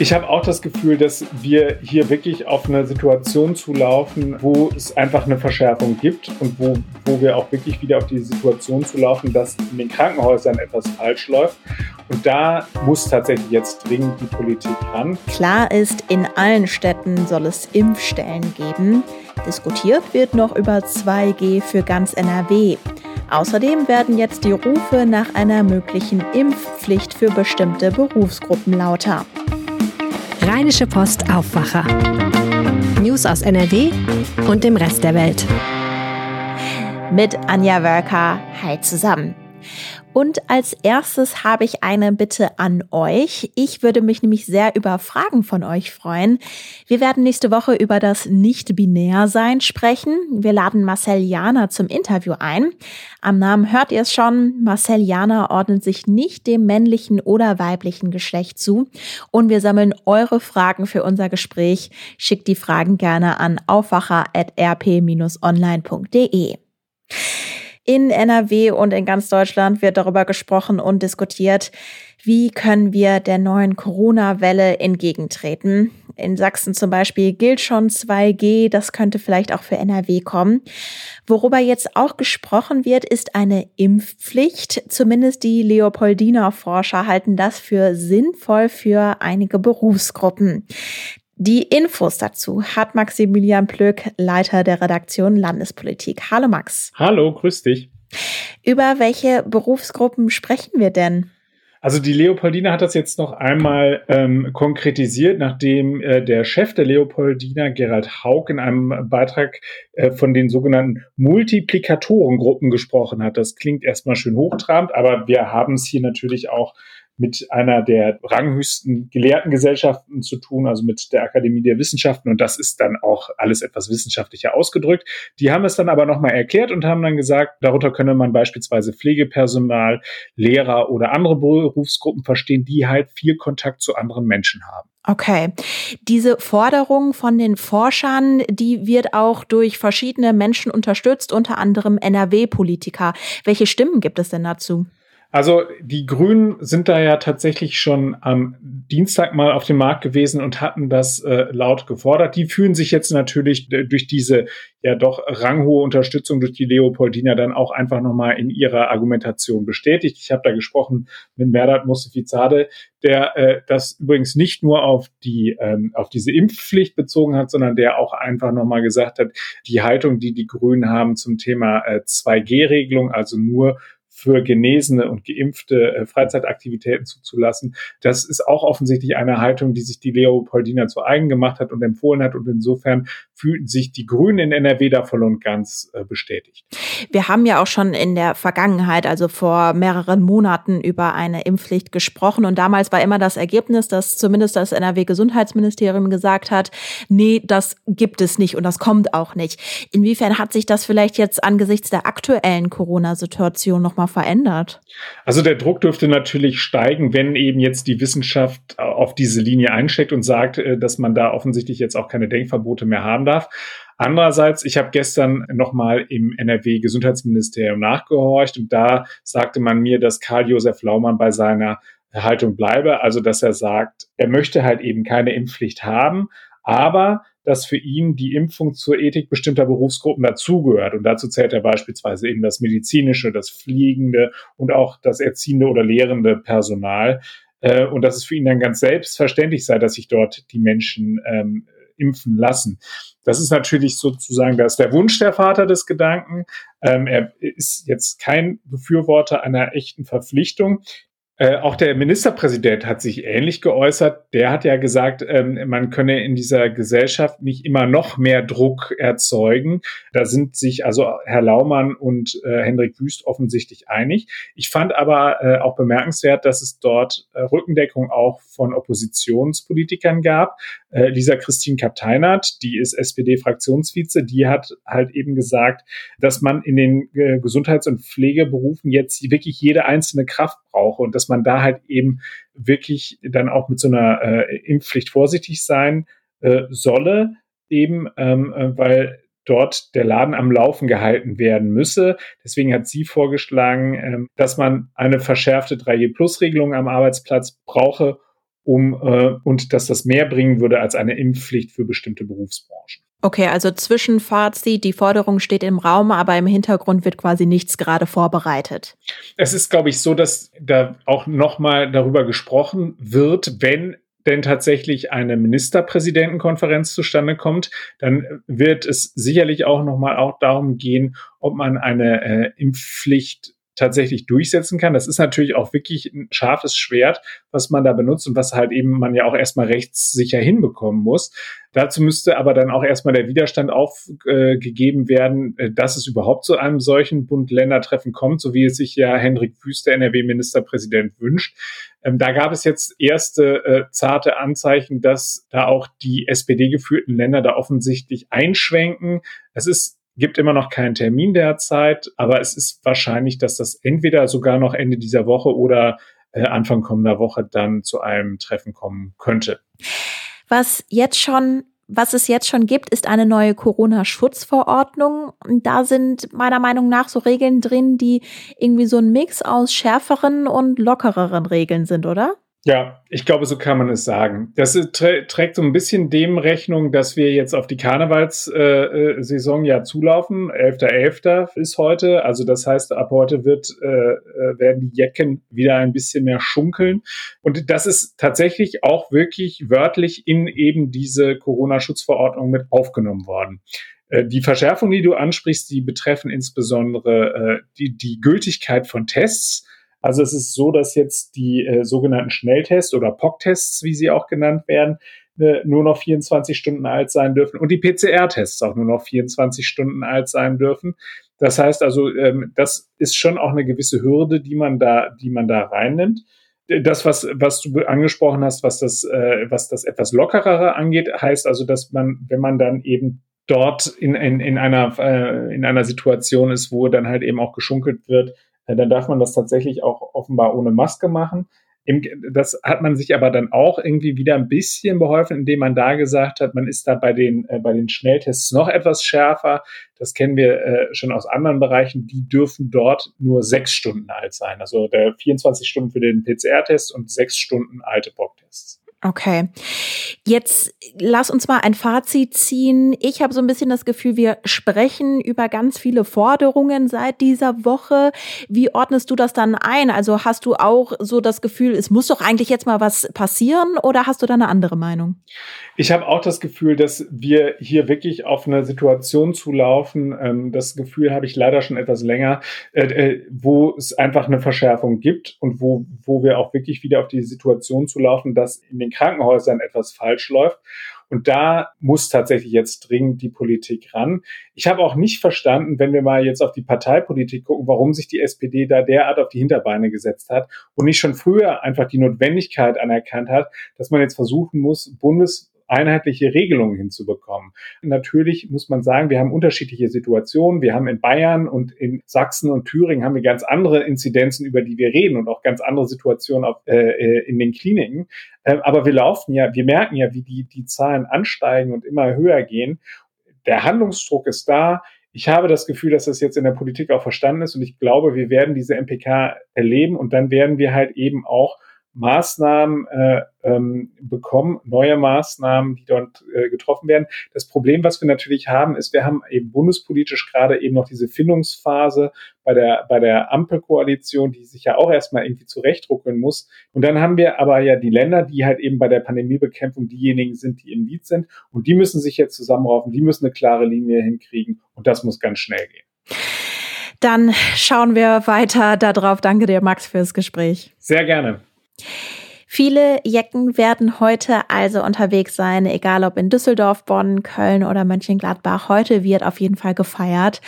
Ich habe auch das Gefühl, dass wir hier wirklich auf eine Situation zulaufen, wo es einfach eine Verschärfung gibt und wo, wo wir auch wirklich wieder auf die Situation zulaufen, dass in den Krankenhäusern etwas falsch läuft. Und da muss tatsächlich jetzt dringend die Politik ran. Klar ist, in allen Städten soll es Impfstellen geben. Diskutiert wird noch über 2G für ganz NRW. Außerdem werden jetzt die Rufe nach einer möglichen Impfpflicht für bestimmte Berufsgruppen lauter. Rheinische Post Aufwacher. News aus NRW und dem Rest der Welt. Mit Anja Wölker. Hi zusammen. Und als erstes habe ich eine Bitte an euch. Ich würde mich nämlich sehr über Fragen von euch freuen. Wir werden nächste Woche über das Nicht-Binär-Sein sprechen. Wir laden Marcel Jana zum Interview ein. Am Namen hört ihr es schon. Marcel Jana ordnet sich nicht dem männlichen oder weiblichen Geschlecht zu. Und wir sammeln eure Fragen für unser Gespräch. Schickt die Fragen gerne an aufwacher.rp-online.de. In NRW und in ganz Deutschland wird darüber gesprochen und diskutiert, wie können wir der neuen Corona-Welle entgegentreten. In Sachsen zum Beispiel gilt schon 2G, das könnte vielleicht auch für NRW kommen. Worüber jetzt auch gesprochen wird, ist eine Impfpflicht. Zumindest die Leopoldiner Forscher halten das für sinnvoll für einige Berufsgruppen. Die Infos dazu hat Maximilian Plöck, Leiter der Redaktion Landespolitik. Hallo Max. Hallo, grüß dich. Über welche Berufsgruppen sprechen wir denn? Also die Leopoldina hat das jetzt noch einmal ähm, konkretisiert, nachdem äh, der Chef der Leopoldina, Gerald Haug, in einem Beitrag äh, von den sogenannten Multiplikatorengruppen gesprochen hat. Das klingt erstmal schön hochtrabend, aber wir haben es hier natürlich auch mit einer der ranghöchsten Gelehrtengesellschaften zu tun, also mit der Akademie der Wissenschaften. Und das ist dann auch alles etwas wissenschaftlicher ausgedrückt. Die haben es dann aber nochmal erklärt und haben dann gesagt, darunter könne man beispielsweise Pflegepersonal, Lehrer oder andere Berufsgruppen verstehen, die halt viel Kontakt zu anderen Menschen haben. Okay. Diese Forderung von den Forschern, die wird auch durch verschiedene Menschen unterstützt, unter anderem NRW-Politiker. Welche Stimmen gibt es denn dazu? Also die Grünen sind da ja tatsächlich schon am Dienstag mal auf dem Markt gewesen und hatten das äh, laut gefordert. Die fühlen sich jetzt natürlich durch diese ja doch ranghohe Unterstützung durch die Leopoldina dann auch einfach nochmal in ihrer Argumentation bestätigt. Ich habe da gesprochen mit Merdat Mustafizade, der äh, das übrigens nicht nur auf die ähm, auf diese Impfpflicht bezogen hat, sondern der auch einfach nochmal gesagt hat, die Haltung, die die Grünen haben zum Thema äh, 2G-Regelung, also nur für Genesene und Geimpfte äh, Freizeitaktivitäten zuzulassen. Das ist auch offensichtlich eine Haltung, die sich die Leopoldina zu eigen gemacht hat und empfohlen hat. Und insofern fühlten sich die Grünen in NRW da voll und ganz äh, bestätigt. Wir haben ja auch schon in der Vergangenheit, also vor mehreren Monaten, über eine Impfpflicht gesprochen. Und damals war immer das Ergebnis, dass zumindest das NRW-Gesundheitsministerium gesagt hat, nee, das gibt es nicht und das kommt auch nicht. Inwiefern hat sich das vielleicht jetzt angesichts der aktuellen Corona-Situation nochmal verändert? Also der Druck dürfte natürlich steigen, wenn eben jetzt die Wissenschaft auf diese Linie einsteckt und sagt, äh, dass man da offensichtlich jetzt auch keine Denkverbote mehr haben darf. Andererseits, ich habe gestern nochmal im NRW-Gesundheitsministerium nachgehorcht und da sagte man mir, dass Karl-Josef Laumann bei seiner Haltung bleibe, also dass er sagt, er möchte halt eben keine Impfpflicht haben, aber dass für ihn die Impfung zur Ethik bestimmter Berufsgruppen dazugehört. Und dazu zählt er beispielsweise eben das medizinische, das fliegende und auch das erziehende oder lehrende Personal. Äh, und dass es für ihn dann ganz selbstverständlich sei, dass sich dort die Menschen ähm, impfen lassen. Das ist natürlich sozusagen, das der Wunsch der Vater des Gedanken. Ähm, er ist jetzt kein Befürworter einer echten Verpflichtung. Äh, auch der Ministerpräsident hat sich ähnlich geäußert. Der hat ja gesagt, ähm, man könne in dieser Gesellschaft nicht immer noch mehr Druck erzeugen. Da sind sich also Herr Laumann und äh, Hendrik Wüst offensichtlich einig. Ich fand aber äh, auch bemerkenswert, dass es dort äh, Rückendeckung auch von Oppositionspolitikern gab. Äh, Lisa Christine Kapteinert, die ist SPD-Fraktionsvize, die hat halt eben gesagt, dass man in den Gesundheits- und Pflegeberufen jetzt wirklich jede einzelne Kraft brauche und dass man da halt eben wirklich dann auch mit so einer äh, Impfpflicht vorsichtig sein äh, solle, eben ähm, äh, weil dort der Laden am Laufen gehalten werden müsse. Deswegen hat sie vorgeschlagen, ähm, dass man eine verschärfte 3G-Plus-Regelung am Arbeitsplatz brauche, um äh, und dass das mehr bringen würde als eine Impfpflicht für bestimmte Berufsbranchen. Okay, also Zwischenfazit, die Forderung steht im Raum, aber im Hintergrund wird quasi nichts gerade vorbereitet. Es ist, glaube ich, so, dass da auch nochmal darüber gesprochen wird, wenn denn tatsächlich eine Ministerpräsidentenkonferenz zustande kommt, dann wird es sicherlich auch nochmal auch darum gehen, ob man eine äh, Impfpflicht tatsächlich durchsetzen kann. Das ist natürlich auch wirklich ein scharfes Schwert, was man da benutzt und was halt eben man ja auch erstmal rechtssicher hinbekommen muss. Dazu müsste aber dann auch erstmal der Widerstand aufgegeben äh, werden, äh, dass es überhaupt zu einem solchen Bund-Länder-Treffen kommt, so wie es sich ja Hendrik Wüste, NRW-Ministerpräsident, wünscht. Ähm, da gab es jetzt erste äh, zarte Anzeichen, dass da auch die SPD-geführten Länder da offensichtlich einschwenken. Es ist gibt immer noch keinen Termin derzeit, aber es ist wahrscheinlich, dass das entweder sogar noch Ende dieser Woche oder äh, Anfang kommender Woche dann zu einem Treffen kommen könnte. Was jetzt schon was es jetzt schon gibt, ist eine neue Corona-Schutzverordnung. Da sind meiner Meinung nach so Regeln drin, die irgendwie so ein Mix aus schärferen und lockereren Regeln sind, oder? Ja, ich glaube, so kann man es sagen. Das trä trägt so ein bisschen dem Rechnung, dass wir jetzt auf die Karnevalssaison äh, ja zulaufen. 11.11. .11. ist heute. Also das heißt, ab heute wird, äh, äh, werden die Jecken wieder ein bisschen mehr schunkeln. Und das ist tatsächlich auch wirklich wörtlich in eben diese Corona-Schutzverordnung mit aufgenommen worden. Äh, die Verschärfung, die du ansprichst, die betreffen insbesondere äh, die, die Gültigkeit von Tests also es ist so, dass jetzt die äh, sogenannten Schnelltests oder POC-Tests, wie sie auch genannt werden, äh, nur noch 24 Stunden alt sein dürfen und die PCR-Tests auch nur noch 24 Stunden alt sein dürfen. Das heißt also, ähm, das ist schon auch eine gewisse Hürde, die man da, die man da reinnimmt. Das, was, was du angesprochen hast, was das, äh, was das etwas lockerere angeht, heißt also, dass man, wenn man dann eben dort in, in, in, einer, äh, in einer Situation ist, wo dann halt eben auch geschunkelt wird, dann darf man das tatsächlich auch offenbar ohne Maske machen. Das hat man sich aber dann auch irgendwie wieder ein bisschen beholfen, indem man da gesagt hat, man ist da bei den, äh, bei den Schnelltests noch etwas schärfer. Das kennen wir äh, schon aus anderen Bereichen. Die dürfen dort nur sechs Stunden alt sein. Also der 24 Stunden für den PCR-Test und sechs Stunden alte Bocktests. Okay. Jetzt lass uns mal ein Fazit ziehen. Ich habe so ein bisschen das Gefühl, wir sprechen über ganz viele Forderungen seit dieser Woche. Wie ordnest du das dann ein? Also hast du auch so das Gefühl, es muss doch eigentlich jetzt mal was passieren oder hast du da eine andere Meinung? Ich habe auch das Gefühl, dass wir hier wirklich auf eine Situation zulaufen. Ähm, das Gefühl habe ich leider schon etwas länger, äh, äh, wo es einfach eine Verschärfung gibt und wo, wo wir auch wirklich wieder auf die Situation zulaufen, dass in den Krankenhäusern etwas falsch läuft. Und da muss tatsächlich jetzt dringend die Politik ran. Ich habe auch nicht verstanden, wenn wir mal jetzt auf die Parteipolitik gucken, warum sich die SPD da derart auf die Hinterbeine gesetzt hat und nicht schon früher einfach die Notwendigkeit anerkannt hat, dass man jetzt versuchen muss, Bundes einheitliche Regelungen hinzubekommen. Natürlich muss man sagen, wir haben unterschiedliche Situationen. Wir haben in Bayern und in Sachsen und Thüringen haben wir ganz andere Inzidenzen, über die wir reden und auch ganz andere Situationen auf, äh, äh in den Kliniken. Äh, aber wir laufen ja, wir merken ja, wie die, die Zahlen ansteigen und immer höher gehen. Der Handlungsdruck ist da. Ich habe das Gefühl, dass das jetzt in der Politik auch verstanden ist und ich glaube, wir werden diese MPK erleben und dann werden wir halt eben auch Maßnahmen äh, ähm, bekommen, neue Maßnahmen, die dort äh, getroffen werden. Das Problem, was wir natürlich haben, ist, wir haben eben bundespolitisch gerade eben noch diese Findungsphase bei der, bei der Ampelkoalition, die sich ja auch erstmal irgendwie zurechtruckeln muss. Und dann haben wir aber ja die Länder, die halt eben bei der Pandemiebekämpfung diejenigen sind, die im Lied sind. Und die müssen sich jetzt zusammenraufen, die müssen eine klare Linie hinkriegen. Und das muss ganz schnell gehen. Dann schauen wir weiter darauf. Danke dir, Max, fürs Gespräch. Sehr gerne. Viele Jecken werden heute also unterwegs sein, egal ob in Düsseldorf, Bonn, Köln oder Mönchengladbach. Heute wird auf jeden Fall gefeiert.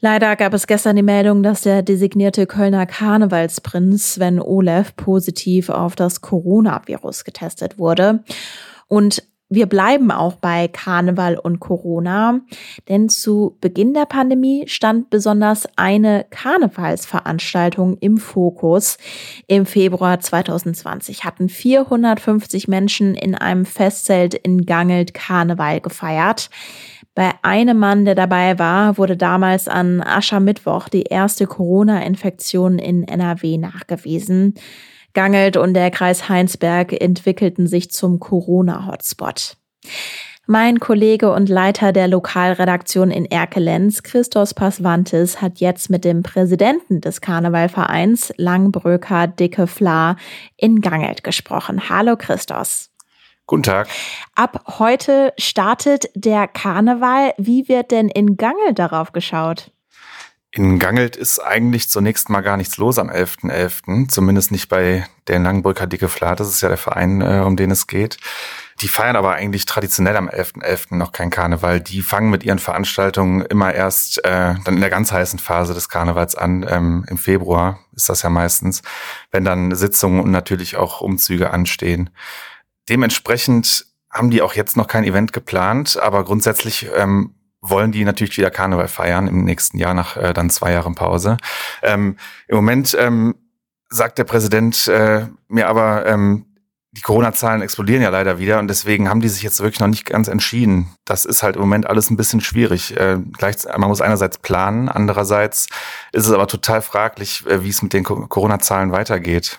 Leider gab es gestern die Meldung, dass der designierte Kölner Karnevalsprinz Sven Olef positiv auf das Coronavirus getestet wurde. Und wir bleiben auch bei Karneval und Corona, denn zu Beginn der Pandemie stand besonders eine Karnevalsveranstaltung im Fokus. Im Februar 2020 hatten 450 Menschen in einem Festzelt in Gangelt Karneval gefeiert. Bei einem Mann, der dabei war, wurde damals an Aschermittwoch die erste Corona-Infektion in NRW nachgewiesen. Gangelt und der Kreis Heinsberg entwickelten sich zum Corona-Hotspot. Mein Kollege und Leiter der Lokalredaktion in Erkelenz, Christos Pasvantis, hat jetzt mit dem Präsidenten des Karnevalvereins Langbröker Dicke Fla in Gangelt gesprochen. Hallo Christos. Guten Tag. Ab heute startet der Karneval. Wie wird denn in Gangelt darauf geschaut? In Gangelt ist eigentlich zunächst mal gar nichts los am 11.11., .11., zumindest nicht bei der Langbrücker Dicke Flat, das ist ja der Verein, äh, um den es geht. Die feiern aber eigentlich traditionell am 11.11. .11. noch kein Karneval. Die fangen mit ihren Veranstaltungen immer erst äh, dann in der ganz heißen Phase des Karnevals an. Ähm, Im Februar ist das ja meistens, wenn dann Sitzungen und natürlich auch Umzüge anstehen. Dementsprechend haben die auch jetzt noch kein Event geplant, aber grundsätzlich ähm, wollen die natürlich wieder Karneval feiern im nächsten Jahr nach äh, dann zwei Jahren Pause. Ähm, Im Moment ähm, sagt der Präsident äh, mir aber, ähm, die Corona-Zahlen explodieren ja leider wieder und deswegen haben die sich jetzt wirklich noch nicht ganz entschieden. Das ist halt im Moment alles ein bisschen schwierig. Äh, gleich, man muss einerseits planen, andererseits ist es aber total fraglich, äh, wie es mit den Corona-Zahlen weitergeht.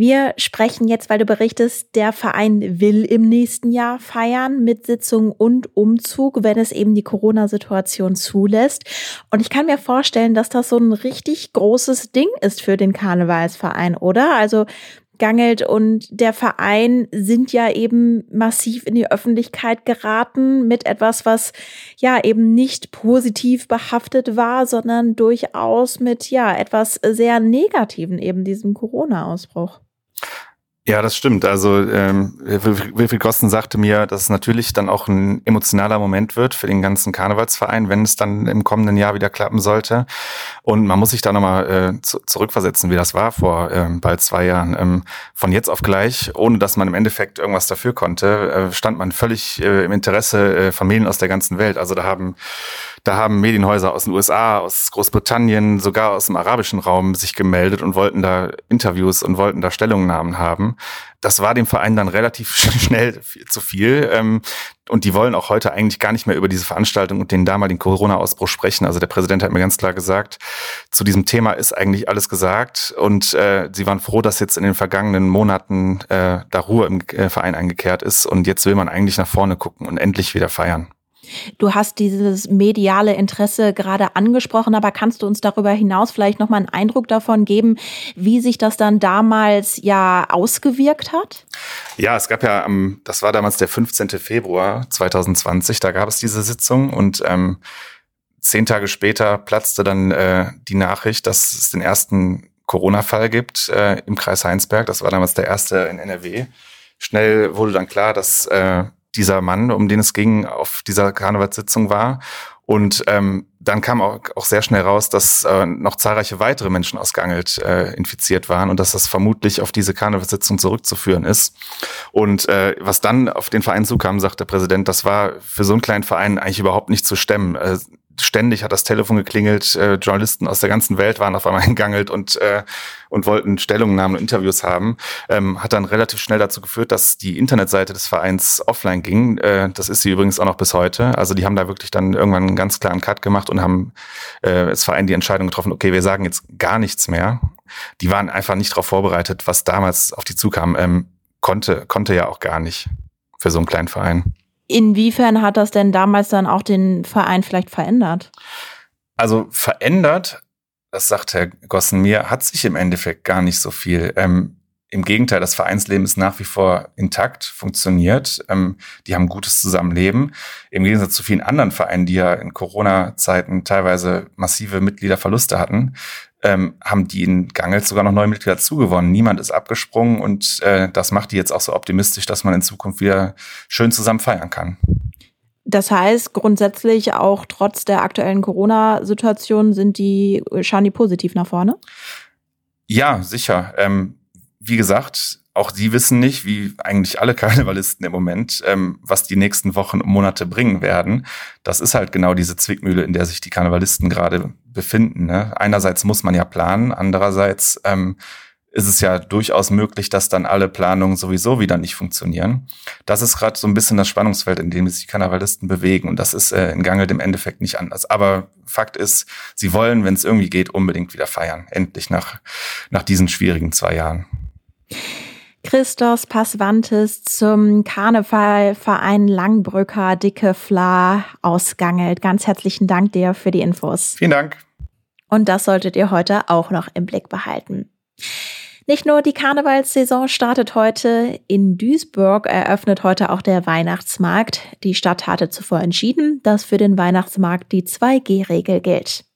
Wir sprechen jetzt, weil du berichtest, der Verein will im nächsten Jahr feiern mit Sitzung und Umzug, wenn es eben die Corona-Situation zulässt. Und ich kann mir vorstellen, dass das so ein richtig großes Ding ist für den Karnevalsverein, oder? Also Gangelt und der Verein sind ja eben massiv in die Öffentlichkeit geraten mit etwas, was ja eben nicht positiv behaftet war, sondern durchaus mit ja etwas sehr Negativen, eben diesem Corona-Ausbruch. Ja, das stimmt. Also ähm, Wilfried Gossen sagte mir, dass es natürlich dann auch ein emotionaler Moment wird für den ganzen Karnevalsverein, wenn es dann im kommenden Jahr wieder klappen sollte. Und man muss sich da nochmal äh, zu, zurückversetzen, wie das war vor ähm, bald zwei Jahren. Ähm, von jetzt auf gleich, ohne dass man im Endeffekt irgendwas dafür konnte, äh, stand man völlig äh, im Interesse äh, Medien aus der ganzen Welt. Also da haben da haben Medienhäuser aus den USA, aus Großbritannien, sogar aus dem arabischen Raum sich gemeldet und wollten da Interviews und wollten da Stellungnahmen haben. Das war dem Verein dann relativ schnell zu viel. Ähm, und die wollen auch heute eigentlich gar nicht mehr über diese Veranstaltung und den damaligen Corona-Ausbruch sprechen. Also der Präsident hat mir ganz klar gesagt, zu diesem Thema ist eigentlich alles gesagt. Und äh, sie waren froh, dass jetzt in den vergangenen Monaten äh, da Ruhe im äh, Verein eingekehrt ist. Und jetzt will man eigentlich nach vorne gucken und endlich wieder feiern. Du hast dieses mediale Interesse gerade angesprochen, aber kannst du uns darüber hinaus vielleicht noch mal einen Eindruck davon geben, wie sich das dann damals ja ausgewirkt hat? Ja, es gab ja, das war damals der 15. Februar 2020, da gab es diese Sitzung und ähm, zehn Tage später platzte dann äh, die Nachricht, dass es den ersten Corona-Fall gibt äh, im Kreis Heinsberg. Das war damals der erste in NRW. Schnell wurde dann klar, dass äh, dieser Mann, um den es ging, auf dieser Karnevalssitzung war. Und ähm, dann kam auch, auch sehr schnell raus, dass äh, noch zahlreiche weitere Menschen aus Gangelt äh, infiziert waren und dass das vermutlich auf diese Karnevalssitzung zurückzuführen ist. Und äh, was dann auf den Verein zukam, sagt der Präsident, das war für so einen kleinen Verein eigentlich überhaupt nicht zu stemmen. Äh, ständig hat das Telefon geklingelt, äh, Journalisten aus der ganzen Welt waren auf einmal hingangelt und, äh, und wollten Stellungnahmen und Interviews haben. Ähm, hat dann relativ schnell dazu geführt, dass die Internetseite des Vereins offline ging. Äh, das ist sie übrigens auch noch bis heute. Also die haben da wirklich dann irgendwann einen ganz klaren Cut gemacht und haben äh, das Verein die Entscheidung getroffen, okay, wir sagen jetzt gar nichts mehr. Die waren einfach nicht darauf vorbereitet, was damals auf die zukam. Ähm, konnte, konnte ja auch gar nicht für so einen kleinen Verein. Inwiefern hat das denn damals dann auch den Verein vielleicht verändert? Also verändert, das sagt Herr Gossen mir, hat sich im Endeffekt gar nicht so viel. Ähm, im Gegenteil, das Vereinsleben ist nach wie vor intakt, funktioniert. Ähm, die haben gutes Zusammenleben. Im Gegensatz zu vielen anderen Vereinen, die ja in Corona-Zeiten teilweise massive Mitgliederverluste hatten, ähm, haben die in Gangelt sogar noch neue Mitglieder zugewonnen. Niemand ist abgesprungen und äh, das macht die jetzt auch so optimistisch, dass man in Zukunft wieder schön zusammen feiern kann. Das heißt, grundsätzlich auch trotz der aktuellen Corona-Situation sind die, schauen die positiv nach vorne? Ja, sicher. Ähm, wie gesagt, auch die wissen nicht, wie eigentlich alle Karnevalisten im Moment, ähm, was die nächsten Wochen und Monate bringen werden. Das ist halt genau diese Zwickmühle, in der sich die Karnevalisten gerade befinden. Ne? Einerseits muss man ja planen, andererseits ähm, ist es ja durchaus möglich, dass dann alle Planungen sowieso wieder nicht funktionieren. Das ist gerade so ein bisschen das Spannungsfeld, in dem sich die Karnevalisten bewegen. Und das ist äh, in Gangelt im Endeffekt nicht anders. Aber Fakt ist, sie wollen, wenn es irgendwie geht, unbedingt wieder feiern. Endlich nach, nach diesen schwierigen zwei Jahren. Christos Passwantes zum Karnevalverein Langbrücker Dicke Fla ausgangelt. Ganz herzlichen Dank dir für die Infos. Vielen Dank. Und das solltet ihr heute auch noch im Blick behalten. Nicht nur die Karnevalssaison startet heute, in Duisburg eröffnet heute auch der Weihnachtsmarkt. Die Stadt hatte zuvor entschieden, dass für den Weihnachtsmarkt die 2G-Regel gilt.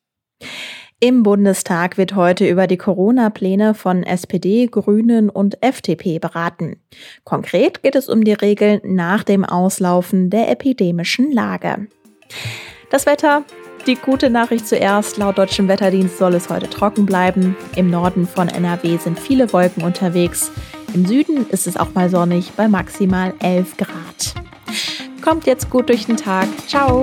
Im Bundestag wird heute über die Corona-Pläne von SPD, Grünen und FDP beraten. Konkret geht es um die Regeln nach dem Auslaufen der epidemischen Lage. Das Wetter. Die gute Nachricht zuerst. Laut deutschem Wetterdienst soll es heute trocken bleiben. Im Norden von NRW sind viele Wolken unterwegs. Im Süden ist es auch mal sonnig bei maximal 11 Grad. Kommt jetzt gut durch den Tag. Ciao.